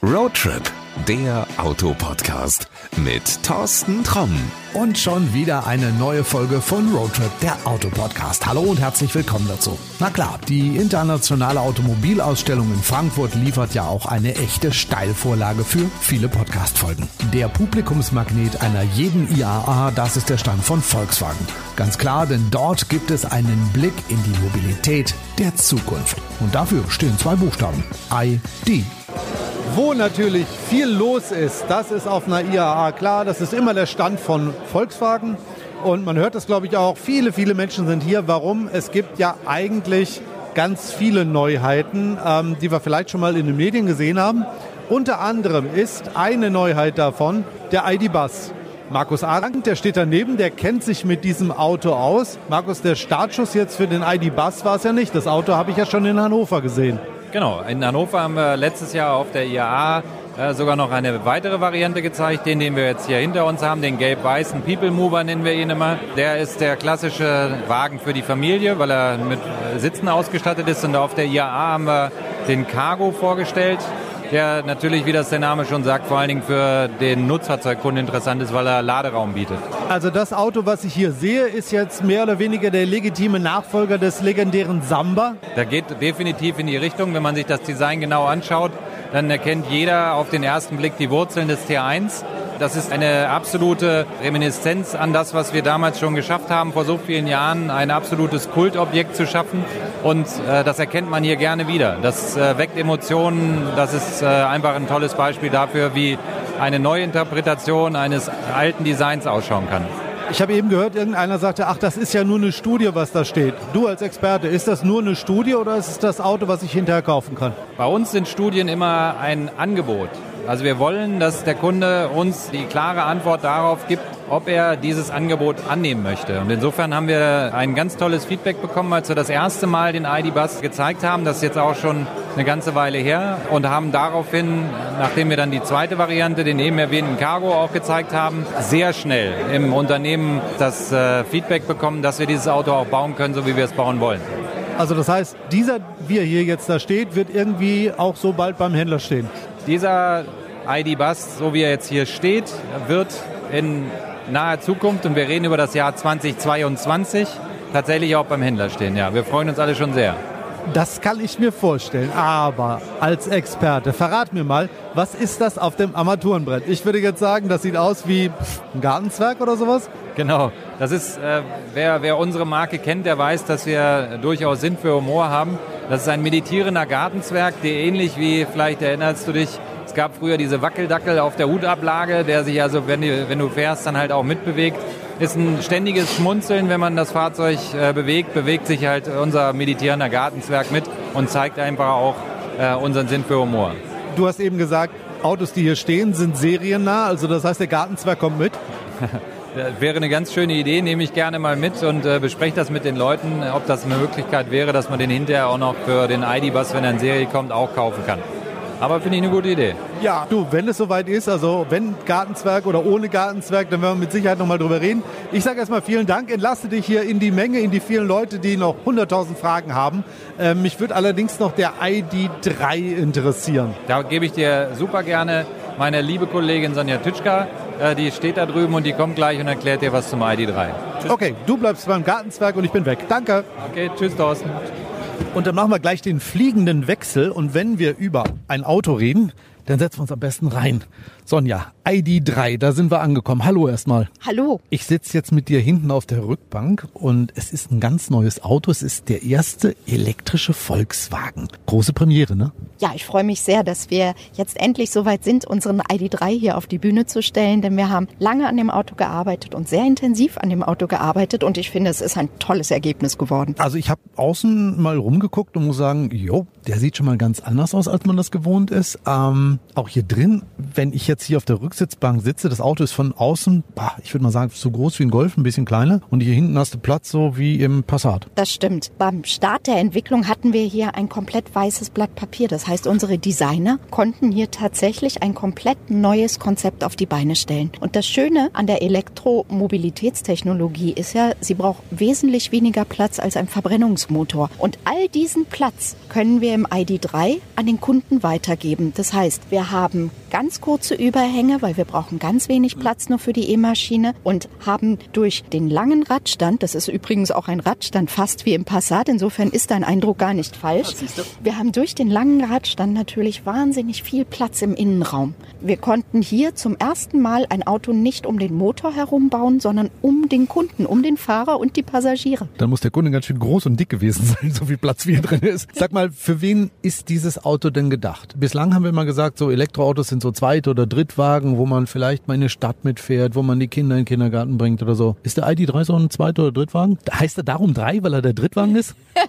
Roadtrip, der Autopodcast mit Thorsten Tromm. Und schon wieder eine neue Folge von Roadtrip, der Autopodcast. Hallo und herzlich willkommen dazu. Na klar, die internationale Automobilausstellung in Frankfurt liefert ja auch eine echte Steilvorlage für viele Podcast-Folgen. Der Publikumsmagnet einer jeden IAA, das ist der Stand von Volkswagen. Ganz klar, denn dort gibt es einen Blick in die Mobilität der Zukunft. Und dafür stehen zwei Buchstaben. ID. Wo natürlich viel los ist, das ist auf einer IAA klar. Das ist immer der Stand von Volkswagen. Und man hört das, glaube ich, auch. Viele, viele Menschen sind hier. Warum? Es gibt ja eigentlich ganz viele Neuheiten, ähm, die wir vielleicht schon mal in den Medien gesehen haben. Unter anderem ist eine Neuheit davon der ID-Bus. Markus Arendt, der steht daneben, der kennt sich mit diesem Auto aus. Markus, der Startschuss jetzt für den ID-Bus war es ja nicht. Das Auto habe ich ja schon in Hannover gesehen. Genau, in Hannover haben wir letztes Jahr auf der IAA äh, sogar noch eine weitere Variante gezeigt, den, den wir jetzt hier hinter uns haben, den gelb-weißen People Mover nennen wir ihn immer. Der ist der klassische Wagen für die Familie, weil er mit Sitzen ausgestattet ist und auf der IAA haben wir den Cargo vorgestellt der natürlich, wie das der Name schon sagt, vor allen Dingen für den Nutzfahrzeugkunden interessant ist, weil er Laderaum bietet. Also das Auto, was ich hier sehe, ist jetzt mehr oder weniger der legitime Nachfolger des legendären Samba. Da geht definitiv in die Richtung, wenn man sich das Design genau anschaut, dann erkennt jeder auf den ersten Blick die Wurzeln des T1. Das ist eine absolute Reminiszenz an das, was wir damals schon geschafft haben, vor so vielen Jahren ein absolutes Kultobjekt zu schaffen. Und äh, das erkennt man hier gerne wieder. Das äh, weckt Emotionen. Das ist äh, einfach ein tolles Beispiel dafür, wie eine Neuinterpretation eines alten Designs ausschauen kann. Ich habe eben gehört, irgendeiner sagte, ach, das ist ja nur eine Studie, was da steht. Du als Experte, ist das nur eine Studie oder ist es das Auto, was ich hinterher kaufen kann? Bei uns sind Studien immer ein Angebot. Also wir wollen, dass der Kunde uns die klare Antwort darauf gibt, ob er dieses Angebot annehmen möchte. Und insofern haben wir ein ganz tolles Feedback bekommen, als wir das erste Mal den ID-Bus gezeigt haben. Das ist jetzt auch schon eine ganze Weile her und haben daraufhin, nachdem wir dann die zweite Variante, den eben erwähnten Cargo auch gezeigt haben, sehr schnell im Unternehmen das äh, Feedback bekommen, dass wir dieses Auto auch bauen können, so wie wir es bauen wollen. Also das heißt, dieser, wie er hier jetzt da steht, wird irgendwie auch so bald beim Händler stehen. Dieser ID-Bus, so wie er jetzt hier steht, wird in naher Zukunft, und wir reden über das Jahr 2022, tatsächlich auch beim Händler stehen. Ja, wir freuen uns alle schon sehr. Das kann ich mir vorstellen. Aber als Experte, verrat mir mal, was ist das auf dem Armaturenbrett? Ich würde jetzt sagen, das sieht aus wie ein Gartenzwerg oder sowas. Genau, das ist, äh, wer, wer unsere Marke kennt, der weiß, dass wir durchaus Sinn für Humor haben. Das ist ein meditierender Gartenzwerg, der ähnlich wie, vielleicht erinnerst du dich, es gab früher diese Wackeldackel auf der Hutablage, der sich also, wenn du, wenn du fährst, dann halt auch mitbewegt. Ist ein ständiges Schmunzeln, wenn man das Fahrzeug äh, bewegt, bewegt sich halt unser meditierender Gartenzwerg mit und zeigt einfach auch äh, unseren Sinn für Humor. Du hast eben gesagt, Autos, die hier stehen, sind seriennah, also das heißt, der Gartenzwerg kommt mit. Das wäre eine ganz schöne Idee, nehme ich gerne mal mit und äh, bespreche das mit den Leuten, ob das eine Möglichkeit wäre, dass man den hinterher auch noch für den ID-Bus, wenn er in Serie kommt, auch kaufen kann. Aber finde ich eine gute Idee. Ja, du, wenn es soweit ist, also wenn Gartenzwerg oder ohne Gartenzwerg, dann werden wir mit Sicherheit nochmal drüber reden. Ich sage erstmal vielen Dank, entlasse dich hier in die Menge, in die vielen Leute, die noch 100.000 Fragen haben. Ähm, mich würde allerdings noch der ID3 interessieren. Da gebe ich dir super gerne meine liebe Kollegin Sonja Tütschka, äh, die steht da drüben und die kommt gleich und erklärt dir was zum ID3. Tschüss. Okay, du bleibst beim Gartenzwerg und ich bin weg. Danke. Okay, tschüss Thorsten. Und dann machen wir gleich den fliegenden Wechsel. Und wenn wir über ein Auto reden, dann setzen wir uns am besten rein. Sonja, ID3, da sind wir angekommen. Hallo erstmal. Hallo. Ich sitze jetzt mit dir hinten auf der Rückbank und es ist ein ganz neues Auto. Es ist der erste elektrische Volkswagen. Große Premiere, ne? Ja, ich freue mich sehr, dass wir jetzt endlich soweit sind, unseren ID3 hier auf die Bühne zu stellen, denn wir haben lange an dem Auto gearbeitet und sehr intensiv an dem Auto gearbeitet und ich finde, es ist ein tolles Ergebnis geworden. Also ich habe außen mal rumgeguckt und muss sagen, jo, der sieht schon mal ganz anders aus, als man das gewohnt ist. Ähm, auch hier drin, wenn ich jetzt hier auf der Rücksitzbank sitze, das Auto ist von außen, bah, ich würde mal sagen, so groß wie ein Golf, ein bisschen kleiner. Und hier hinten hast du Platz so wie im Passat. Das stimmt. Beim Start der Entwicklung hatten wir hier ein komplett weißes Blatt Papier. Das heißt, unsere Designer konnten hier tatsächlich ein komplett neues Konzept auf die Beine stellen. Und das Schöne an der Elektromobilitätstechnologie ist ja, sie braucht wesentlich weniger Platz als ein Verbrennungsmotor. Und all diesen Platz können wir im ID3 an den Kunden weitergeben. Das heißt, Wir haben ganz kurze Überhänge, weil wir brauchen ganz wenig Platz nur für die E-Maschine und haben durch den langen Radstand, das ist übrigens auch ein Radstand fast wie im Passat, insofern ist dein Eindruck gar nicht falsch. Wir haben durch den langen Radstand natürlich wahnsinnig viel Platz im Innenraum. Wir konnten hier zum ersten Mal ein Auto nicht um den Motor herum bauen, sondern um den Kunden, um den Fahrer und die Passagiere. Dann muss der Kunde ganz schön groß und dick gewesen sein, so viel Platz wie hier drin ist. Sag mal, für wen ist dieses Auto denn gedacht? Bislang haben wir immer gesagt, so Elektroautos sind so Zweit- oder Drittwagen, wo man vielleicht mal in eine Stadt mitfährt, wo man die Kinder in den Kindergarten bringt oder so. Ist der ID3 so ein Zweit- oder Drittwagen? Heißt er darum drei, weil er der Drittwagen ist?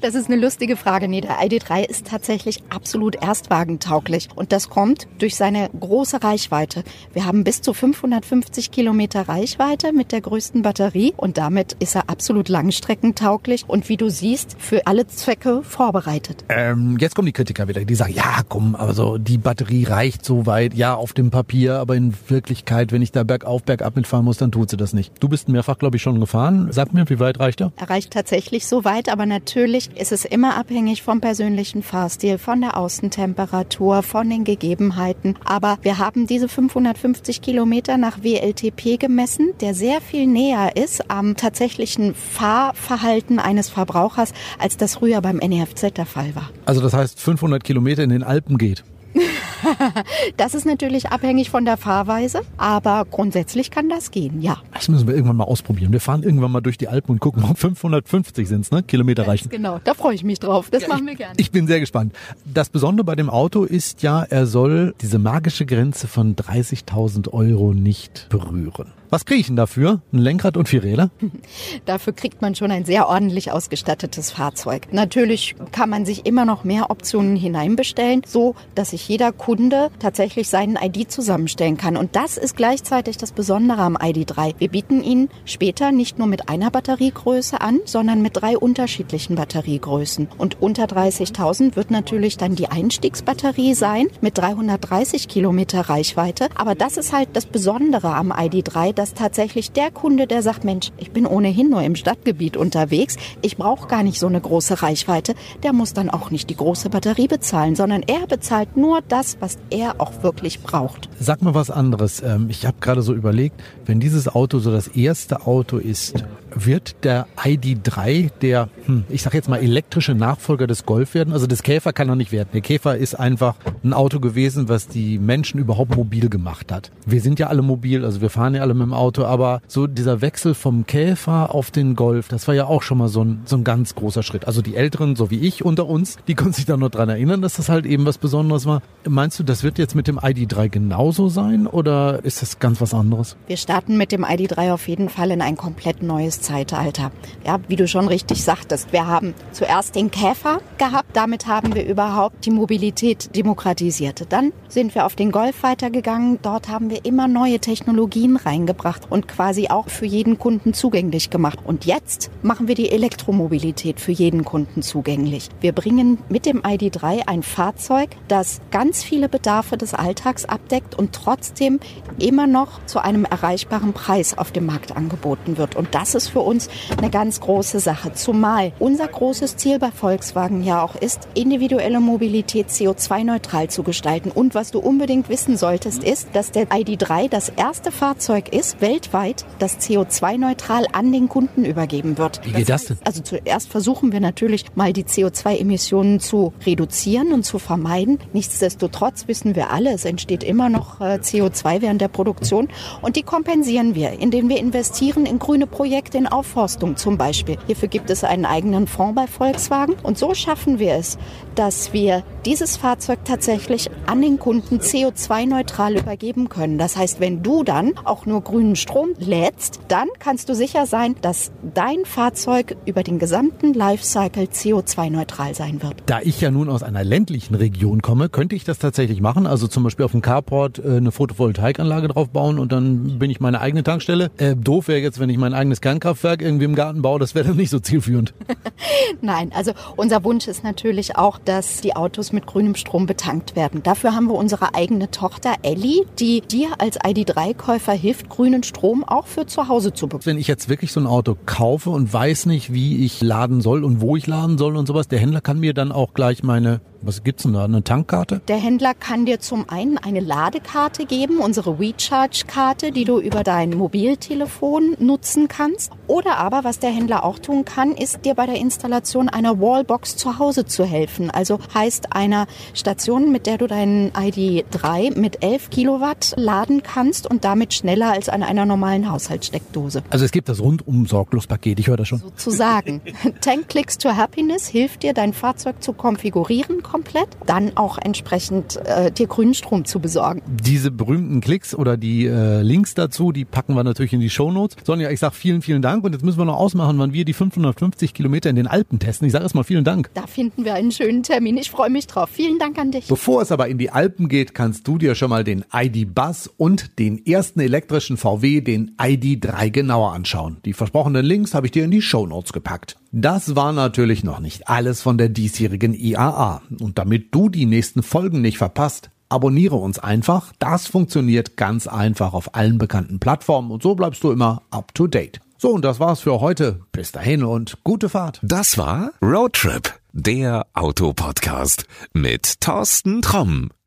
Das ist eine lustige Frage. Nee, der ID3 ist tatsächlich absolut erstwagentauglich. Und das kommt durch seine große Reichweite. Wir haben bis zu 550 Kilometer Reichweite mit der größten Batterie und damit ist er absolut langstreckentauglich und wie du siehst, für alle Zwecke vorbereitet. Ähm, jetzt kommen die Kritiker wieder, die sagen, ja komm, aber so die Batterie reicht so weit, ja auf dem Papier, aber in Wirklichkeit, wenn ich da bergauf, bergab mitfahren muss, dann tut sie das nicht. Du bist mehrfach, glaube ich, schon gefahren. Sag mir, wie weit reicht er? Er reicht tatsächlich so weit, aber natürlich ist es immer abhängig vom persönlichen Fahrstil, von der Außentemperatur, von den Gegebenheiten. Aber wir haben diese 550 Kilometer nach WLTP gemessen, der sehr viel näher ist am tatsächlichen Fahrverhalten eines Verbrauchers, als das früher beim NEFZ der Fall war. Also das heißt 500 Kilometer in den Alpen geht. Das ist natürlich abhängig von der Fahrweise, aber grundsätzlich kann das gehen, ja. Das müssen wir irgendwann mal ausprobieren. Wir fahren irgendwann mal durch die Alpen und gucken, ob 550 sind ne? Kilometer reichen. Genau, da freue ich mich drauf. Das machen wir gerne. Ich bin sehr gespannt. Das Besondere bei dem Auto ist ja, er soll diese magische Grenze von 30.000 Euro nicht berühren. Was kriege ich denn dafür? Ein Lenkrad und vier Räder? Dafür kriegt man schon ein sehr ordentlich ausgestattetes Fahrzeug. Natürlich kann man sich immer noch mehr Optionen hineinbestellen, so dass sich jeder Kunde tatsächlich seinen ID zusammenstellen kann. Und das ist gleichzeitig das Besondere am ID3. Wir bieten ihn später nicht nur mit einer Batteriegröße an, sondern mit drei unterschiedlichen Batteriegrößen. Und unter 30.000 wird natürlich dann die Einstiegsbatterie sein mit 330 Kilometer Reichweite. Aber das ist halt das Besondere am ID3, dass tatsächlich der Kunde, der sagt, Mensch, ich bin ohnehin nur im Stadtgebiet unterwegs, ich brauche gar nicht so eine große Reichweite, der muss dann auch nicht die große Batterie bezahlen, sondern er bezahlt nur das, was er auch wirklich braucht. Sag mal was anderes. Ähm, ich habe gerade so überlegt, wenn dieses Auto so das erste Auto ist, wird der ID3 der, hm, ich sag jetzt mal, elektrische Nachfolger des Golf werden? Also des Käfer kann er nicht werden. Der Käfer ist einfach ein Auto gewesen, was die Menschen überhaupt mobil gemacht hat. Wir sind ja alle mobil, also wir fahren ja alle mit dem Auto, aber so dieser Wechsel vom Käfer auf den Golf, das war ja auch schon mal so ein, so ein ganz großer Schritt. Also die Älteren, so wie ich unter uns, die können sich da noch dran erinnern, dass das halt eben was Besonderes war. Meinst du, das wird jetzt mit dem ID3 genauso sein oder ist das ganz was anderes? Wir starten mit dem ID3 auf jeden Fall in ein komplett neues Zeitalter. Ja, wie du schon richtig sagtest, wir haben zuerst den Käfer gehabt, damit haben wir überhaupt die Mobilität demokratisiert. Dann sind wir auf den Golf weitergegangen, dort haben wir immer neue Technologien reingebracht und quasi auch für jeden Kunden zugänglich gemacht. Und jetzt machen wir die Elektromobilität für jeden Kunden zugänglich. Wir bringen mit dem ID3 ein Fahrzeug, das ganz viele Bedarfe des Alltags abdeckt und trotzdem immer noch zu einem erreichbaren Preis auf dem Markt angeboten wird. Und das ist für uns eine ganz große Sache. Zumal unser großes Ziel bei Volkswagen ja auch ist, individuelle Mobilität CO2-neutral zu gestalten. Und was du unbedingt wissen solltest, ist, dass der ID3 das erste Fahrzeug ist, weltweit, das CO2-neutral an den Kunden übergeben wird. Wie geht das denn? Also zuerst versuchen wir natürlich mal die CO2-Emissionen zu reduzieren und zu vermeiden. Nichtsdestotrotz wissen wir alle, es entsteht immer noch äh, CO2 während der Produktion und die kompensieren wir, indem wir investieren in grüne Projekte in Aufforstung zum Beispiel. Hierfür gibt es einen eigenen Fonds bei Volkswagen und so schaffen wir es, dass wir dieses Fahrzeug tatsächlich an den Kunden CO2-neutral übergeben können. Das heißt, wenn du dann auch nur grünen Strom lädst, dann kannst du sicher sein, dass dein Fahrzeug über den gesamten Lifecycle CO2-neutral sein wird. Da ich ja nun aus einer ländlichen Region komme, könnte ich das tatsächlich machen. Also zum Beispiel auf dem Carport äh, eine Photovoltaikanlage drauf bauen und dann bin ich meine eigene Tankstelle. Äh, doof wäre jetzt, wenn ich mein eigenes Kernkraftwerk irgendwie im Garten baue. Das wäre dann nicht so zielführend. Nein, also unser Wunsch ist natürlich auch, dass die Autos mit grünem Strom betankt werden. Dafür haben wir unsere eigene Tochter Ellie, die dir als ID3-Käufer hilft, grünen Strom auch für zu Hause zu bekommen. Wenn ich jetzt wirklich so ein Auto kaufe und weiß nicht, wie ich laden soll und wo ich laden soll und sowas, der Händler kann mir dann auch gleich meine Was gibt's denn da? Eine Tankkarte? Der Händler kann dir zum einen eine Ladekarte geben, unsere WeCharge-Karte, die du über dein Mobiltelefon nutzen kannst. Oder aber, was der Händler auch tun kann, ist dir bei der Installation einer Wallbox zu Hause zu helfen. Also heißt einer Station, mit der du deinen ID3 mit 11 Kilowatt laden kannst und damit schneller als an einer normalen Haushaltssteckdose. Also es gibt das rundum sorglos Paket, ich höre das schon. Sozusagen. Tank Clicks to Happiness hilft dir, dein Fahrzeug zu konfigurieren komplett, dann auch entsprechend äh, dir grünen Strom zu besorgen. Diese berühmten Klicks oder die äh, Links dazu, die packen wir natürlich in die Shownotes. Sonja, ich sag vielen, vielen Dank und jetzt müssen wir noch ausmachen, wann wir die 550 Kilometer in den Alpen testen. Ich sage erstmal vielen Dank. Da finden wir einen schönen Termin. Ich freue mich drauf. Vielen Dank an dich. Bevor es aber in die Alpen geht, kannst du dir schon mal den ID Buzz und den ersten elektrischen VW, den ID3 genauer anschauen. Die versprochenen Links habe ich dir in die Shownotes gepackt. Das war natürlich noch nicht alles von der diesjährigen IAA. Und damit du die nächsten Folgen nicht verpasst, abonniere uns einfach. Das funktioniert ganz einfach auf allen bekannten Plattformen und so bleibst du immer up to date. So, und das war's für heute. Bis dahin und gute Fahrt. Das war Roadtrip, der Autopodcast mit Thorsten Tromm.